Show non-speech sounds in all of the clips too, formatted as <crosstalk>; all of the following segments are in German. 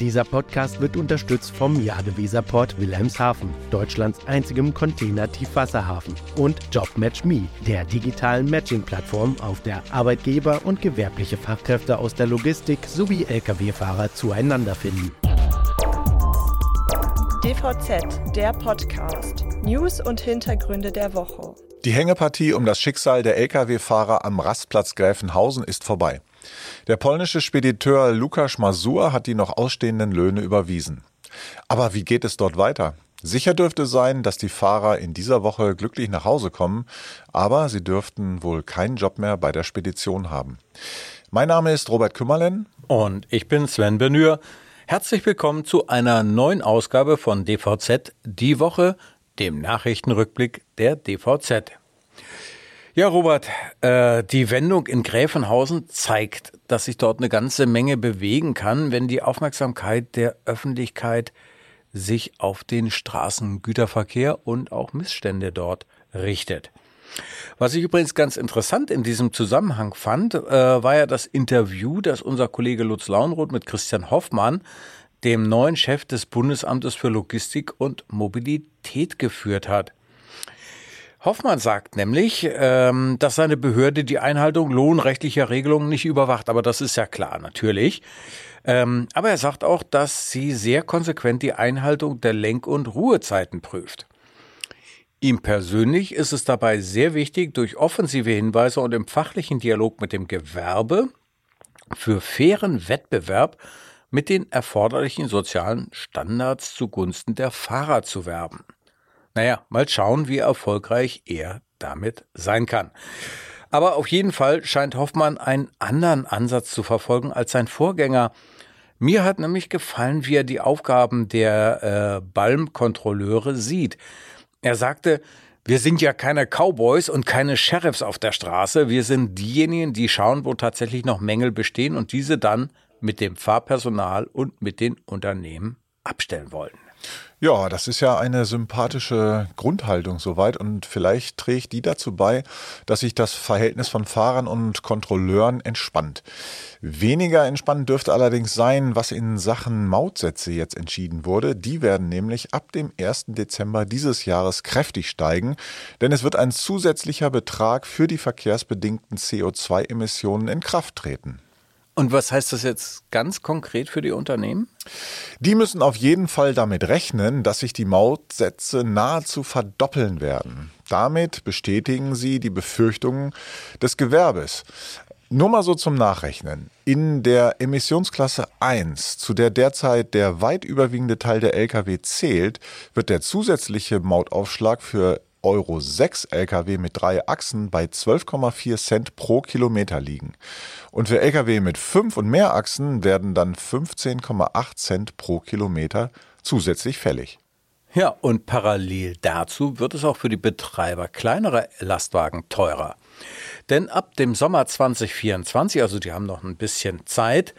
Dieser Podcast wird unterstützt vom Jadeweserport Wilhelmshaven, Deutschlands einzigem Container-Tiefwasserhafen, und JobMatchMe, der digitalen Matching-Plattform, auf der Arbeitgeber und gewerbliche Fachkräfte aus der Logistik sowie Lkw-Fahrer zueinander finden. DVZ, der Podcast. News und Hintergründe der Woche. Die Hängepartie um das Schicksal der Lkw-Fahrer am Rastplatz Gräfenhausen ist vorbei. Der polnische Spediteur Lukas Masur hat die noch ausstehenden Löhne überwiesen. Aber wie geht es dort weiter? Sicher dürfte sein, dass die Fahrer in dieser Woche glücklich nach Hause kommen, aber sie dürften wohl keinen Job mehr bei der Spedition haben. Mein Name ist Robert Kümmerlen. Und ich bin Sven Benür. Herzlich willkommen zu einer neuen Ausgabe von DVZ Die Woche, dem Nachrichtenrückblick der DVZ. Ja, Robert, äh, die Wendung in Gräfenhausen zeigt, dass sich dort eine ganze Menge bewegen kann, wenn die Aufmerksamkeit der Öffentlichkeit sich auf den Straßengüterverkehr und auch Missstände dort richtet. Was ich übrigens ganz interessant in diesem Zusammenhang fand, äh, war ja das Interview, das unser Kollege Lutz Launroth mit Christian Hoffmann, dem neuen Chef des Bundesamtes für Logistik und Mobilität geführt hat. Hoffmann sagt nämlich, ähm, dass seine Behörde die Einhaltung lohnrechtlicher Regelungen nicht überwacht. Aber das ist ja klar, natürlich. Ähm, aber er sagt auch, dass sie sehr konsequent die Einhaltung der Lenk- und Ruhezeiten prüft. Ihm persönlich ist es dabei sehr wichtig, durch offensive Hinweise und im fachlichen Dialog mit dem Gewerbe für fairen Wettbewerb mit den erforderlichen sozialen Standards zugunsten der Fahrer zu werben. Naja, mal schauen, wie erfolgreich er damit sein kann. Aber auf jeden Fall scheint Hoffmann einen anderen Ansatz zu verfolgen als sein Vorgänger. Mir hat nämlich gefallen, wie er die Aufgaben der äh, Balmkontrolleure sieht. Er sagte, wir sind ja keine Cowboys und keine Sheriffs auf der Straße. Wir sind diejenigen, die schauen, wo tatsächlich noch Mängel bestehen und diese dann mit dem Fahrpersonal und mit den Unternehmen abstellen wollen. Ja, das ist ja eine sympathische Grundhaltung soweit und vielleicht trägt die dazu bei, dass sich das Verhältnis von Fahrern und Kontrolleuren entspannt. Weniger entspannt dürfte allerdings sein, was in Sachen Mautsätze jetzt entschieden wurde. Die werden nämlich ab dem 1. Dezember dieses Jahres kräftig steigen, denn es wird ein zusätzlicher Betrag für die verkehrsbedingten CO2-Emissionen in Kraft treten. Und was heißt das jetzt ganz konkret für die Unternehmen? Die müssen auf jeden Fall damit rechnen, dass sich die Mautsätze nahezu verdoppeln werden. Damit bestätigen sie die Befürchtungen des Gewerbes. Nur mal so zum Nachrechnen. In der Emissionsklasse 1, zu der derzeit der weit überwiegende Teil der Lkw zählt, wird der zusätzliche Mautaufschlag für Euro 6 Lkw mit drei Achsen bei 12,4 Cent pro Kilometer liegen. Und für Lkw mit fünf und mehr Achsen werden dann 15,8 Cent pro Kilometer zusätzlich fällig. Ja, und parallel dazu wird es auch für die Betreiber kleinerer Lastwagen teurer. Denn ab dem Sommer 2024, also die haben noch ein bisschen Zeit,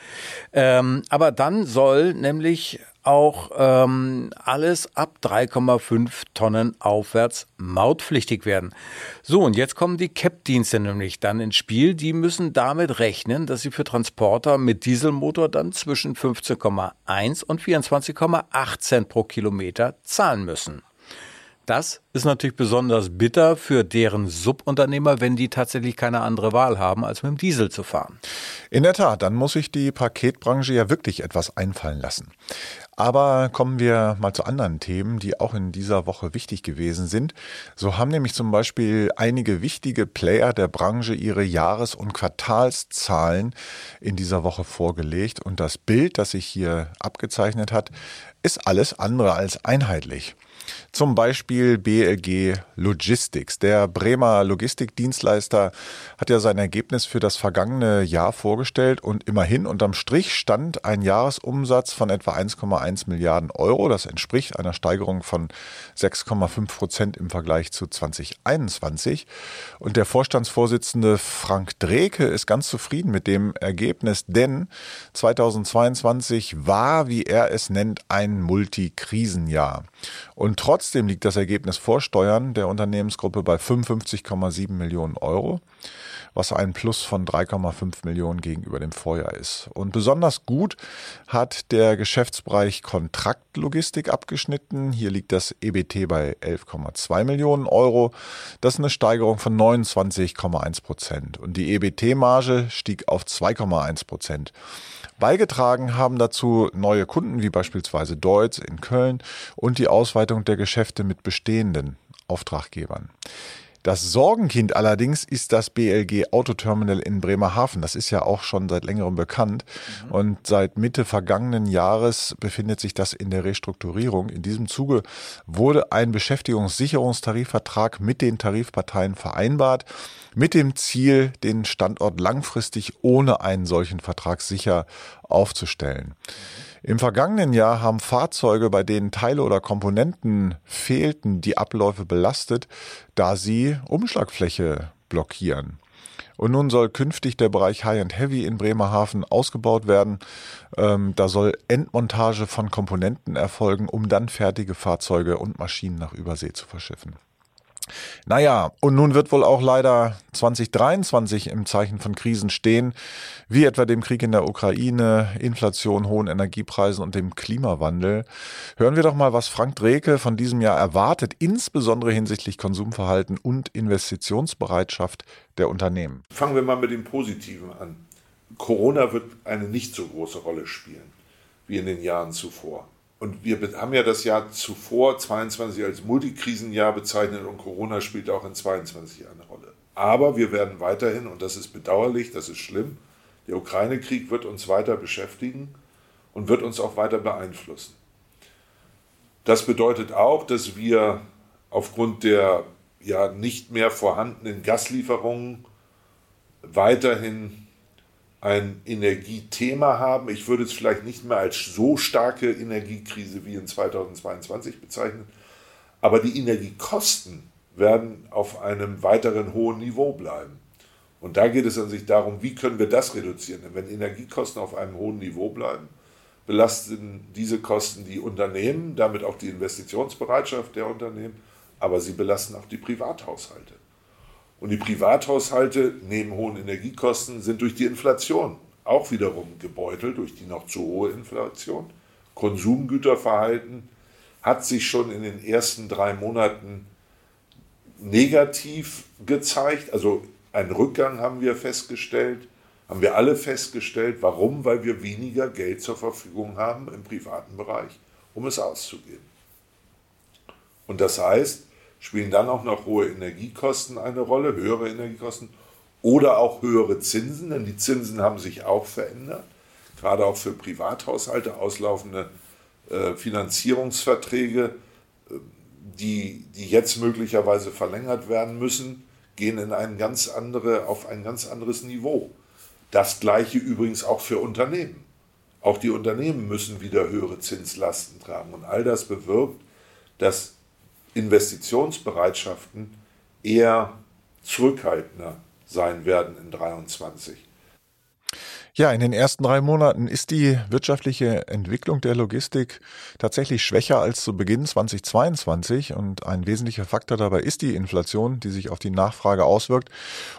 ähm, aber dann soll nämlich auch ähm, alles ab 3,5 Tonnen aufwärts mautpflichtig werden. So, und jetzt kommen die CAP-Dienste nämlich dann ins Spiel. Die müssen damit rechnen, dass sie für Transporter mit Dieselmotor dann zwischen 15,1 und 24,8 Cent pro Kilometer zahlen müssen. Das ist natürlich besonders bitter für deren Subunternehmer, wenn die tatsächlich keine andere Wahl haben, als mit dem Diesel zu fahren. In der Tat, dann muss sich die Paketbranche ja wirklich etwas einfallen lassen. Aber kommen wir mal zu anderen Themen, die auch in dieser Woche wichtig gewesen sind. So haben nämlich zum Beispiel einige wichtige Player der Branche ihre Jahres- und Quartalszahlen in dieser Woche vorgelegt. Und das Bild, das sich hier abgezeichnet hat, ist alles andere als einheitlich. Zum Beispiel BLG Logistics. Der Bremer Logistikdienstleister hat ja sein Ergebnis für das vergangene Jahr vorgestellt und immerhin unterm Strich stand ein Jahresumsatz von etwa 1,1 Milliarden Euro. Das entspricht einer Steigerung von 6,5 Prozent im Vergleich zu 2021. Und der Vorstandsvorsitzende Frank Dreke ist ganz zufrieden mit dem Ergebnis, denn 2022 war, wie er es nennt, ein Multikrisenjahr. Und trotzdem liegt das Ergebnis vor Steuern der Unternehmensgruppe bei 55,7 Millionen Euro was ein Plus von 3,5 Millionen gegenüber dem Vorjahr ist. Und besonders gut hat der Geschäftsbereich Kontraktlogistik abgeschnitten. Hier liegt das EBT bei 11,2 Millionen Euro. Das ist eine Steigerung von 29,1 Prozent. Und die EBT-Marge stieg auf 2,1 Prozent. Beigetragen haben dazu neue Kunden wie beispielsweise Deutz in Köln und die Ausweitung der Geschäfte mit bestehenden Auftraggebern. Das Sorgenkind allerdings ist das BLG Autoterminal in Bremerhaven. Das ist ja auch schon seit längerem bekannt. Mhm. Und seit Mitte vergangenen Jahres befindet sich das in der Restrukturierung. In diesem Zuge wurde ein Beschäftigungssicherungstarifvertrag mit den Tarifparteien vereinbart, mit dem Ziel, den Standort langfristig ohne einen solchen Vertrag sicher aufzustellen. Mhm. Im vergangenen Jahr haben Fahrzeuge, bei denen Teile oder Komponenten fehlten, die Abläufe belastet, da sie Umschlagfläche blockieren. Und nun soll künftig der Bereich High and Heavy in Bremerhaven ausgebaut werden. Ähm, da soll Endmontage von Komponenten erfolgen, um dann fertige Fahrzeuge und Maschinen nach Übersee zu verschiffen. Naja, und nun wird wohl auch leider 2023 im Zeichen von Krisen stehen, wie etwa dem Krieg in der Ukraine, Inflation, hohen Energiepreisen und dem Klimawandel. Hören wir doch mal, was Frank Dreke von diesem Jahr erwartet, insbesondere hinsichtlich Konsumverhalten und Investitionsbereitschaft der Unternehmen. Fangen wir mal mit dem Positiven an. Corona wird eine nicht so große Rolle spielen wie in den Jahren zuvor. Und wir haben ja das Jahr zuvor, 22, als Multikrisenjahr bezeichnet und Corona spielt auch in 22 eine Rolle. Aber wir werden weiterhin, und das ist bedauerlich, das ist schlimm, der Ukraine-Krieg wird uns weiter beschäftigen und wird uns auch weiter beeinflussen. Das bedeutet auch, dass wir aufgrund der ja nicht mehr vorhandenen Gaslieferungen weiterhin ein Energiethema haben. Ich würde es vielleicht nicht mehr als so starke Energiekrise wie in 2022 bezeichnen, aber die Energiekosten werden auf einem weiteren hohen Niveau bleiben. Und da geht es an sich darum, wie können wir das reduzieren? Denn wenn Energiekosten auf einem hohen Niveau bleiben, belasten diese Kosten die Unternehmen, damit auch die Investitionsbereitschaft der Unternehmen, aber sie belasten auch die Privathaushalte. Und die Privathaushalte neben hohen Energiekosten sind durch die Inflation auch wiederum gebeutelt, durch die noch zu hohe Inflation. Konsumgüterverhalten hat sich schon in den ersten drei Monaten negativ gezeigt. Also einen Rückgang haben wir festgestellt, haben wir alle festgestellt. Warum? Weil wir weniger Geld zur Verfügung haben im privaten Bereich, um es auszugeben. Und das heißt, spielen dann auch noch hohe Energiekosten eine Rolle, höhere Energiekosten oder auch höhere Zinsen, denn die Zinsen haben sich auch verändert, gerade auch für Privathaushalte auslaufende äh, Finanzierungsverträge, äh, die, die jetzt möglicherweise verlängert werden müssen, gehen in ein ganz andere, auf ein ganz anderes Niveau. Das gleiche übrigens auch für Unternehmen. Auch die Unternehmen müssen wieder höhere Zinslasten tragen. Und all das bewirkt, dass Investitionsbereitschaften eher zurückhaltender sein werden in 2023. Ja, in den ersten drei Monaten ist die wirtschaftliche Entwicklung der Logistik tatsächlich schwächer als zu Beginn 2022 und ein wesentlicher Faktor dabei ist die Inflation, die sich auf die Nachfrage auswirkt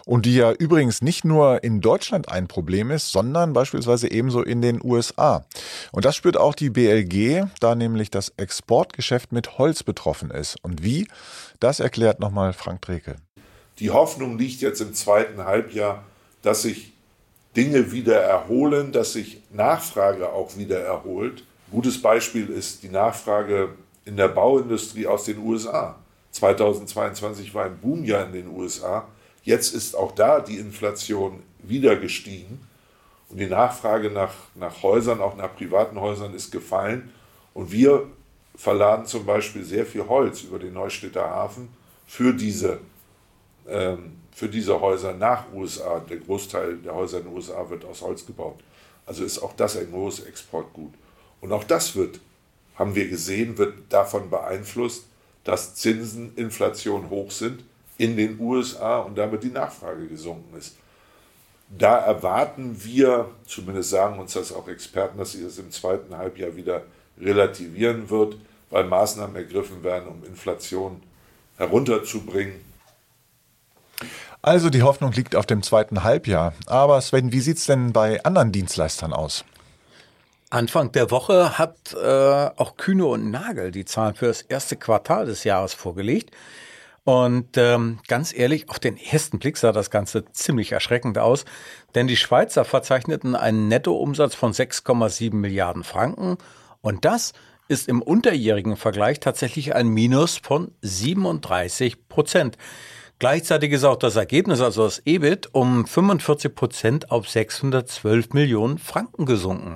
und die ja übrigens nicht nur in Deutschland ein Problem ist, sondern beispielsweise ebenso in den USA. Und das spürt auch die BLG, da nämlich das Exportgeschäft mit Holz betroffen ist. Und wie? Das erklärt nochmal Frank Dreke. Die Hoffnung liegt jetzt im zweiten Halbjahr, dass sich Dinge wieder erholen, dass sich Nachfrage auch wieder erholt. Gutes Beispiel ist die Nachfrage in der Bauindustrie aus den USA. 2022 war ein Boomjahr in den USA. Jetzt ist auch da die Inflation wieder gestiegen und die Nachfrage nach, nach Häusern, auch nach privaten Häusern, ist gefallen. Und wir verladen zum Beispiel sehr viel Holz über den Neustädter Hafen für diese ähm, für diese Häuser nach USA. Der Großteil der Häuser in den USA wird aus Holz gebaut. Also ist auch das ein großes Exportgut. Und auch das wird, haben wir gesehen, wird davon beeinflusst, dass Zinsen, Inflation hoch sind in den USA und damit die Nachfrage gesunken ist. Da erwarten wir, zumindest sagen uns das auch Experten, dass sich das im zweiten Halbjahr wieder relativieren wird, weil Maßnahmen ergriffen werden, um Inflation herunterzubringen. Also die Hoffnung liegt auf dem zweiten Halbjahr. Aber Sven, wie sieht es denn bei anderen Dienstleistern aus? Anfang der Woche hat äh, auch Kühne und Nagel die Zahlen für das erste Quartal des Jahres vorgelegt. Und ähm, ganz ehrlich, auf den ersten Blick sah das Ganze ziemlich erschreckend aus, denn die Schweizer verzeichneten einen Nettoumsatz von 6,7 Milliarden Franken und das ist im unterjährigen Vergleich tatsächlich ein Minus von 37 Prozent. Gleichzeitig ist auch das Ergebnis, also das EBIT, um 45 Prozent auf 612 Millionen Franken gesunken.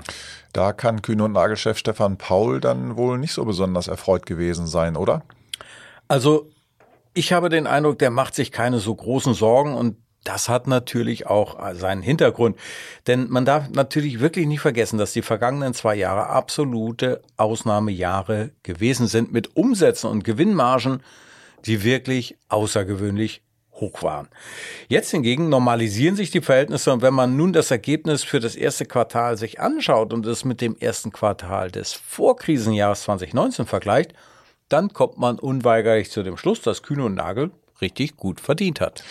Da kann Kühne und Nagelchef Stefan Paul dann wohl nicht so besonders erfreut gewesen sein, oder? Also, ich habe den Eindruck, der macht sich keine so großen Sorgen und das hat natürlich auch seinen Hintergrund. Denn man darf natürlich wirklich nicht vergessen, dass die vergangenen zwei Jahre absolute Ausnahmejahre gewesen sind mit Umsätzen und Gewinnmargen, die wirklich außergewöhnlich hoch waren. Jetzt hingegen normalisieren sich die Verhältnisse und wenn man nun das Ergebnis für das erste Quartal sich anschaut und es mit dem ersten Quartal des Vorkrisenjahres 2019 vergleicht, dann kommt man unweigerlich zu dem Schluss, dass Kühne und Nagel richtig gut verdient hat.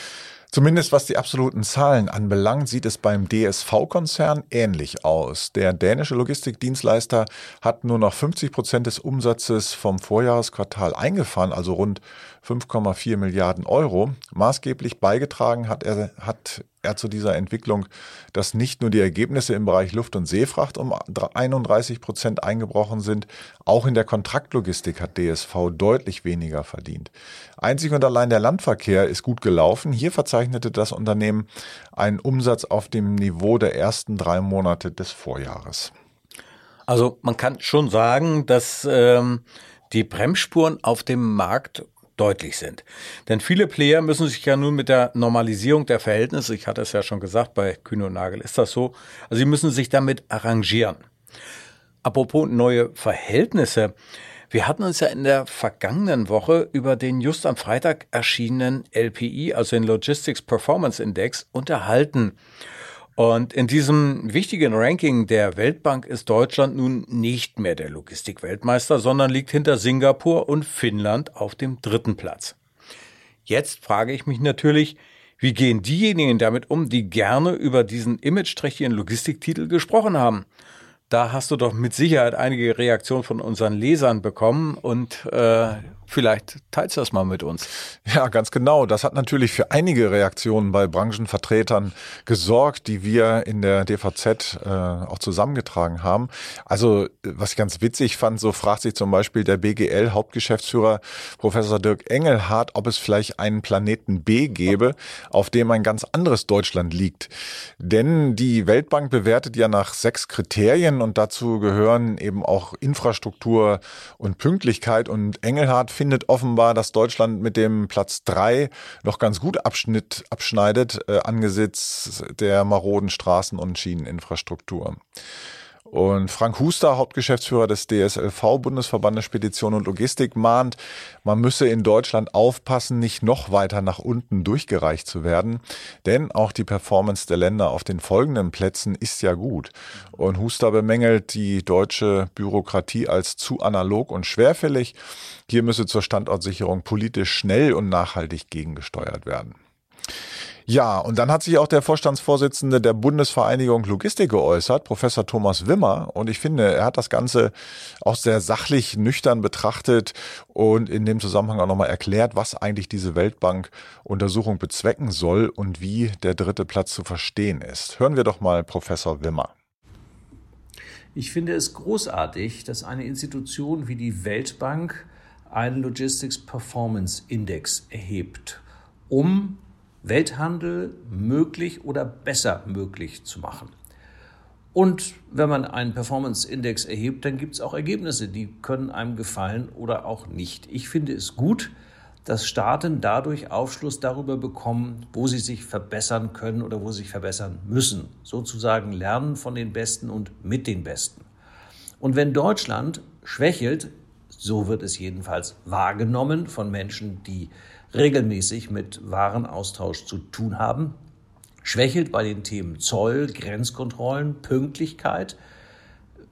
Zumindest was die absoluten Zahlen anbelangt, sieht es beim DSV-Konzern ähnlich aus. Der dänische Logistikdienstleister hat nur noch 50 Prozent des Umsatzes vom Vorjahresquartal eingefahren, also rund 5,4 Milliarden Euro. Maßgeblich beigetragen hat er, hat er zu dieser Entwicklung, dass nicht nur die Ergebnisse im Bereich Luft- und Seefracht um 31 Prozent eingebrochen sind, auch in der Kontraktlogistik hat DSV deutlich weniger verdient. Einzig und allein der Landverkehr ist gut gelaufen. Hier verzeichnete das Unternehmen einen Umsatz auf dem Niveau der ersten drei Monate des Vorjahres. Also man kann schon sagen, dass ähm, die Bremsspuren auf dem Markt deutlich sind. Denn viele Player müssen sich ja nun mit der Normalisierung der Verhältnisse, ich hatte es ja schon gesagt, bei Kühne und Nagel ist das so, also sie müssen sich damit arrangieren. Apropos neue Verhältnisse. Wir hatten uns ja in der vergangenen Woche über den just am Freitag erschienenen LPI, also den Logistics Performance Index, unterhalten. Und in diesem wichtigen Ranking der Weltbank ist Deutschland nun nicht mehr der Logistikweltmeister, sondern liegt hinter Singapur und Finnland auf dem dritten Platz. Jetzt frage ich mich natürlich, wie gehen diejenigen damit um, die gerne über diesen imageträchtigen Logistiktitel gesprochen haben? Da hast du doch mit Sicherheit einige Reaktionen von unseren Lesern bekommen und äh, Vielleicht teilst du das mal mit uns. Ja, ganz genau. Das hat natürlich für einige Reaktionen bei Branchenvertretern gesorgt, die wir in der DVZ äh, auch zusammengetragen haben. Also, was ich ganz witzig fand, so fragt sich zum Beispiel der BGL-Hauptgeschäftsführer Professor Dirk Engelhardt, ob es vielleicht einen Planeten B gäbe, auf dem ein ganz anderes Deutschland liegt. Denn die Weltbank bewertet ja nach sechs Kriterien und dazu gehören eben auch Infrastruktur und Pünktlichkeit und Engelhardt findet offenbar, dass Deutschland mit dem Platz drei noch ganz gut abschnitt, abschneidet äh, angesichts der maroden Straßen- und Schieneninfrastruktur. Und Frank Huster, Hauptgeschäftsführer des DSLV, Bundesverbandes Spedition und Logistik, mahnt, man müsse in Deutschland aufpassen, nicht noch weiter nach unten durchgereicht zu werden. Denn auch die Performance der Länder auf den folgenden Plätzen ist ja gut. Und Huster bemängelt die deutsche Bürokratie als zu analog und schwerfällig. Hier müsse zur Standortsicherung politisch schnell und nachhaltig gegengesteuert werden. Ja, und dann hat sich auch der Vorstandsvorsitzende der Bundesvereinigung Logistik geäußert, Professor Thomas Wimmer. Und ich finde, er hat das Ganze auch sehr sachlich, nüchtern betrachtet und in dem Zusammenhang auch nochmal erklärt, was eigentlich diese Weltbank-Untersuchung bezwecken soll und wie der dritte Platz zu verstehen ist. Hören wir doch mal Professor Wimmer. Ich finde es großartig, dass eine Institution wie die Weltbank einen Logistics Performance Index erhebt, um Welthandel möglich oder besser möglich zu machen. Und wenn man einen Performance-Index erhebt, dann gibt es auch Ergebnisse, die können einem gefallen oder auch nicht. Ich finde es gut, dass Staaten dadurch Aufschluss darüber bekommen, wo sie sich verbessern können oder wo sie sich verbessern müssen. Sozusagen lernen von den Besten und mit den Besten. Und wenn Deutschland schwächelt, so wird es jedenfalls wahrgenommen von Menschen, die regelmäßig mit Warenaustausch zu tun haben, schwächelt bei den Themen Zoll, Grenzkontrollen, Pünktlichkeit,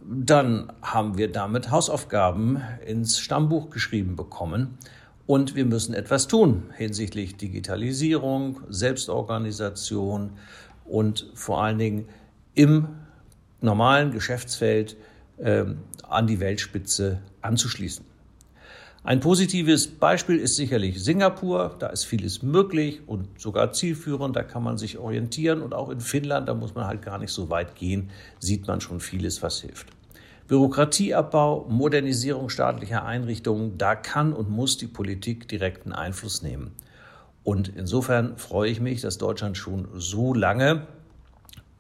dann haben wir damit Hausaufgaben ins Stammbuch geschrieben bekommen. Und wir müssen etwas tun hinsichtlich Digitalisierung, Selbstorganisation und vor allen Dingen im normalen Geschäftsfeld äh, an die Weltspitze anzuschließen. Ein positives Beispiel ist sicherlich Singapur. Da ist vieles möglich und sogar zielführend. Da kann man sich orientieren. Und auch in Finnland, da muss man halt gar nicht so weit gehen, sieht man schon vieles, was hilft. Bürokratieabbau, Modernisierung staatlicher Einrichtungen, da kann und muss die Politik direkten Einfluss nehmen. Und insofern freue ich mich, dass Deutschland schon so lange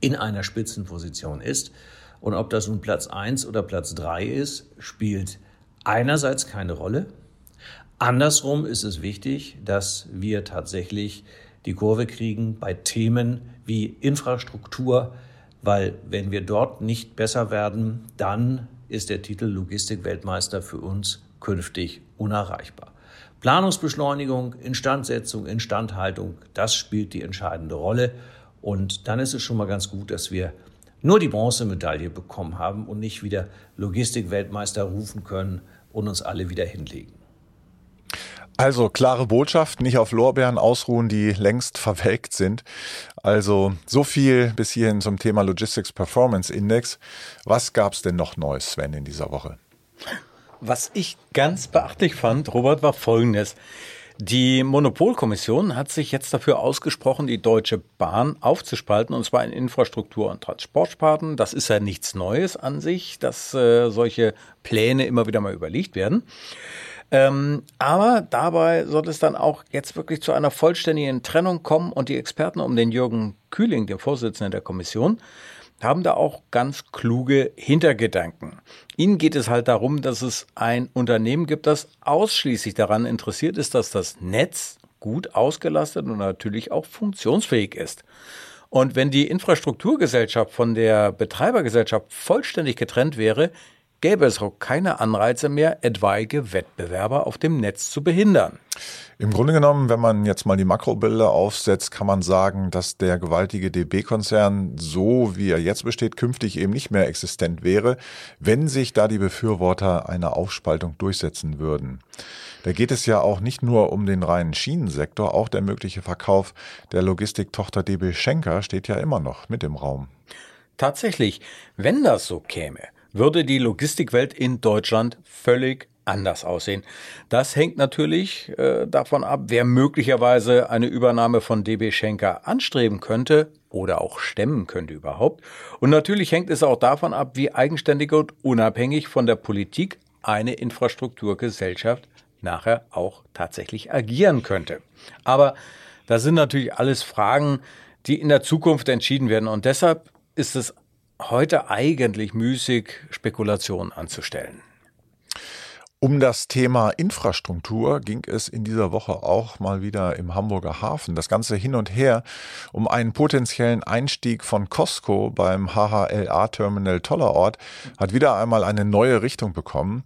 in einer Spitzenposition ist. Und ob das nun Platz 1 oder Platz 3 ist, spielt einerseits keine Rolle. Andersrum ist es wichtig, dass wir tatsächlich die Kurve kriegen bei Themen wie Infrastruktur, weil wenn wir dort nicht besser werden, dann ist der Titel Logistikweltmeister für uns künftig unerreichbar. Planungsbeschleunigung, Instandsetzung, Instandhaltung, das spielt die entscheidende Rolle. Und dann ist es schon mal ganz gut, dass wir nur die Bronzemedaille bekommen haben und nicht wieder Logistikweltmeister rufen können und uns alle wieder hinlegen. Also klare Botschaft, nicht auf Lorbeeren ausruhen, die längst verwelkt sind. Also so viel bis hierhin zum Thema Logistics Performance Index. Was gab es denn noch Neues, Sven, in dieser Woche? Was ich ganz beachtlich fand, Robert, war Folgendes. Die Monopolkommission hat sich jetzt dafür ausgesprochen, die Deutsche Bahn aufzuspalten, und zwar in Infrastruktur und Transportsparten. Das ist ja nichts Neues an sich, dass äh, solche Pläne immer wieder mal überlegt werden. Ähm, aber dabei soll es dann auch jetzt wirklich zu einer vollständigen Trennung kommen und die Experten um den Jürgen Kühling, den Vorsitzenden der Kommission, haben da auch ganz kluge Hintergedanken. Ihnen geht es halt darum, dass es ein Unternehmen gibt, das ausschließlich daran interessiert ist, dass das Netz gut ausgelastet und natürlich auch funktionsfähig ist. Und wenn die Infrastrukturgesellschaft von der Betreibergesellschaft vollständig getrennt wäre, gäbe es auch keine Anreize mehr, etwaige Wettbewerber auf dem Netz zu behindern. Im Grunde genommen, wenn man jetzt mal die Makrobilder aufsetzt, kann man sagen, dass der gewaltige DB-Konzern, so wie er jetzt besteht, künftig eben nicht mehr existent wäre, wenn sich da die Befürworter einer Aufspaltung durchsetzen würden. Da geht es ja auch nicht nur um den reinen Schienensektor, auch der mögliche Verkauf der Logistiktochter DB Schenker steht ja immer noch mit im Raum. Tatsächlich, wenn das so käme, würde die Logistikwelt in Deutschland völlig anders aussehen. Das hängt natürlich äh, davon ab, wer möglicherweise eine Übernahme von DB Schenker anstreben könnte oder auch stemmen könnte überhaupt. Und natürlich hängt es auch davon ab, wie eigenständig und unabhängig von der Politik eine Infrastrukturgesellschaft nachher auch tatsächlich agieren könnte. Aber das sind natürlich alles Fragen, die in der Zukunft entschieden werden. Und deshalb ist es heute eigentlich müßig, Spekulationen anzustellen. Um das Thema Infrastruktur ging es in dieser Woche auch mal wieder im Hamburger Hafen. Das Ganze hin und her um einen potenziellen Einstieg von Costco beim HHLA-Terminal Tollerort hat wieder einmal eine neue Richtung bekommen.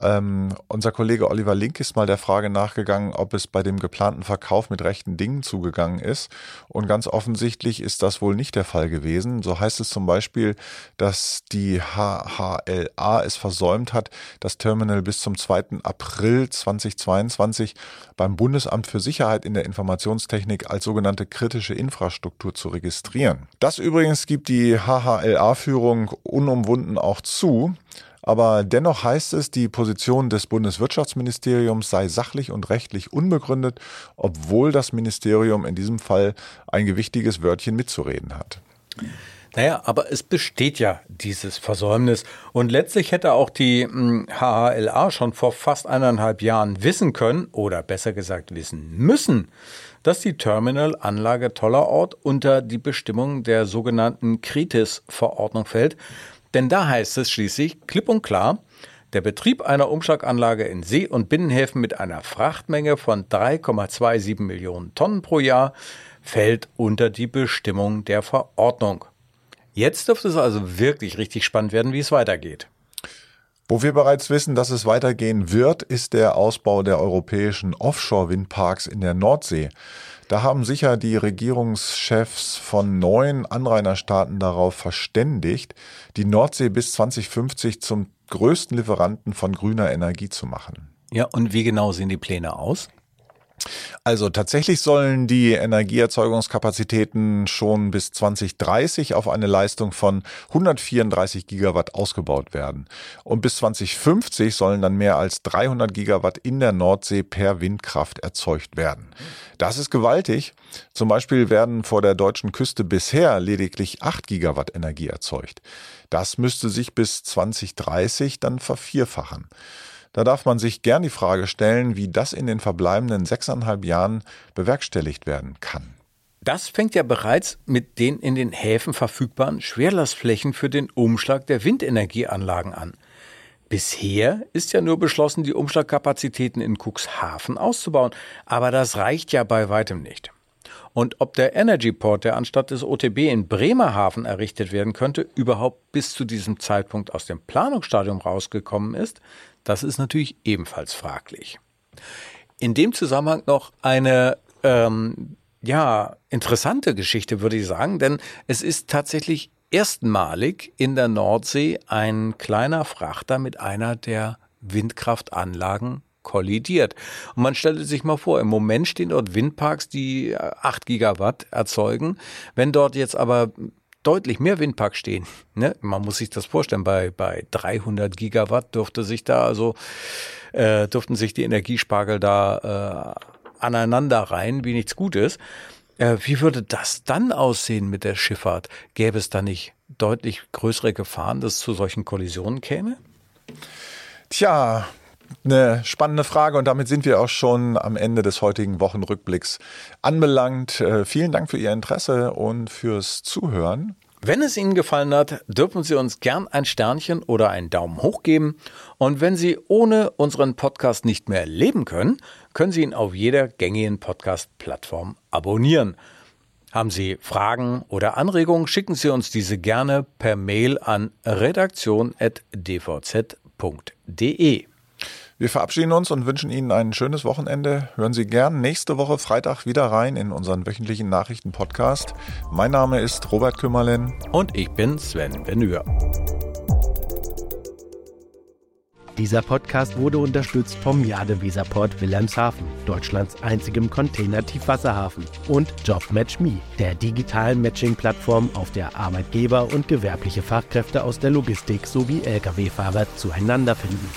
Ähm, unser Kollege Oliver Link ist mal der Frage nachgegangen, ob es bei dem geplanten Verkauf mit rechten Dingen zugegangen ist. Und ganz offensichtlich ist das wohl nicht der Fall gewesen. So heißt es zum Beispiel, dass die HHLA es versäumt hat, das Terminal bis zum 2. April 2022 beim Bundesamt für Sicherheit in der Informationstechnik als sogenannte kritische Infrastruktur zu registrieren. Das übrigens gibt die HHLA-Führung unumwunden auch zu. Aber dennoch heißt es, die Position des Bundeswirtschaftsministeriums sei sachlich und rechtlich unbegründet, obwohl das Ministerium in diesem Fall ein gewichtiges Wörtchen mitzureden hat. Naja, aber es besteht ja dieses Versäumnis. Und letztlich hätte auch die HHLA hm, schon vor fast eineinhalb Jahren wissen können, oder besser gesagt wissen müssen, dass die Terminalanlage Tollerort unter die Bestimmung der sogenannten Kritis-Verordnung fällt. Denn da heißt es schließlich klipp und klar, der Betrieb einer Umschlaganlage in See- und Binnenhäfen mit einer Frachtmenge von 3,27 Millionen Tonnen pro Jahr fällt unter die Bestimmung der Verordnung. Jetzt dürfte es also wirklich richtig spannend werden, wie es weitergeht. Wo wir bereits wissen, dass es weitergehen wird, ist der Ausbau der europäischen Offshore-Windparks in der Nordsee. Da haben sicher die Regierungschefs von neun Anrainerstaaten darauf verständigt, die Nordsee bis 2050 zum größten Lieferanten von grüner Energie zu machen. Ja, und wie genau sehen die Pläne aus? Also tatsächlich sollen die Energieerzeugungskapazitäten schon bis 2030 auf eine Leistung von 134 Gigawatt ausgebaut werden. Und bis 2050 sollen dann mehr als 300 Gigawatt in der Nordsee per Windkraft erzeugt werden. Das ist gewaltig. Zum Beispiel werden vor der deutschen Küste bisher lediglich 8 Gigawatt Energie erzeugt. Das müsste sich bis 2030 dann vervierfachen. Da darf man sich gern die Frage stellen, wie das in den verbleibenden sechseinhalb Jahren bewerkstelligt werden kann. Das fängt ja bereits mit den in den Häfen verfügbaren Schwerlastflächen für den Umschlag der Windenergieanlagen an. Bisher ist ja nur beschlossen, die Umschlagkapazitäten in Cuxhaven auszubauen, aber das reicht ja bei weitem nicht. Und ob der Energyport, der anstatt des OTB in Bremerhaven errichtet werden könnte, überhaupt bis zu diesem Zeitpunkt aus dem Planungsstadium rausgekommen ist, das ist natürlich ebenfalls fraglich. In dem Zusammenhang noch eine ähm, ja interessante Geschichte, würde ich sagen, denn es ist tatsächlich erstmalig in der Nordsee ein kleiner Frachter mit einer der Windkraftanlagen kollidiert. Und man stellt sich mal vor, im Moment stehen dort Windparks, die 8 Gigawatt erzeugen. Wenn dort jetzt aber deutlich mehr Windparks stehen. <laughs> Ne? Man muss sich das vorstellen, bei, bei 300 Gigawatt dürfte sich da also, äh, dürften sich die Energiespargel da äh, aneinander rein, wie nichts Gutes. Äh, wie würde das dann aussehen mit der Schifffahrt? Gäbe es da nicht deutlich größere Gefahren, dass es zu solchen Kollisionen käme? Tja, eine spannende Frage und damit sind wir auch schon am Ende des heutigen Wochenrückblicks anbelangt. Äh, vielen Dank für Ihr Interesse und fürs Zuhören. Wenn es Ihnen gefallen hat, dürfen Sie uns gern ein Sternchen oder einen Daumen hoch geben. Und wenn Sie ohne unseren Podcast nicht mehr leben können, können Sie ihn auf jeder gängigen Podcast-Plattform abonnieren. Haben Sie Fragen oder Anregungen, schicken Sie uns diese gerne per Mail an redaktion.dvz.de. Wir verabschieden uns und wünschen Ihnen ein schönes Wochenende. Hören Sie gern nächste Woche Freitag wieder rein in unseren wöchentlichen Nachrichten-Podcast. Mein Name ist Robert Kümmerlen. Und ich bin Sven Benür. Dieser Podcast wurde unterstützt vom Jade-Weserport Wilhelmshaven, Deutschlands einzigem Container-Tiefwasserhafen, und JobMatchMe, der digitalen Matching-Plattform, auf der Arbeitgeber und gewerbliche Fachkräfte aus der Logistik sowie Lkw-Fahrer zueinander finden.